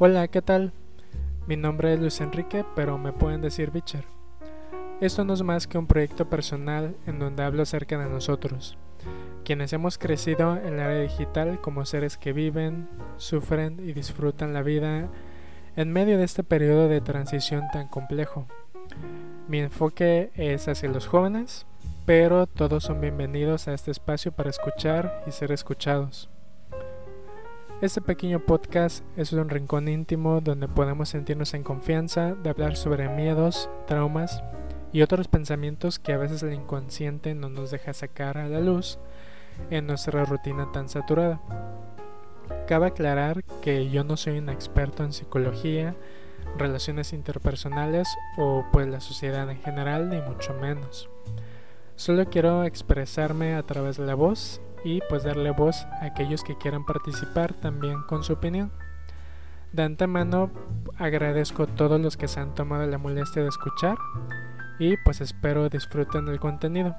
Hola, ¿qué tal? Mi nombre es Luis Enrique, pero me pueden decir Bicher. Esto no es más que un proyecto personal en donde hablo acerca de nosotros, quienes hemos crecido en la era digital como seres que viven, sufren y disfrutan la vida en medio de este periodo de transición tan complejo. Mi enfoque es hacia los jóvenes, pero todos son bienvenidos a este espacio para escuchar y ser escuchados. Este pequeño podcast es un rincón íntimo donde podemos sentirnos en confianza de hablar sobre miedos, traumas y otros pensamientos que a veces el inconsciente no nos deja sacar a la luz en nuestra rutina tan saturada. Cabe aclarar que yo no soy un experto en psicología, relaciones interpersonales o pues la sociedad en general, ni mucho menos. Solo quiero expresarme a través de la voz y pues darle voz a aquellos que quieran participar también con su opinión. De antemano agradezco a todos los que se han tomado la molestia de escuchar y pues espero disfruten el contenido.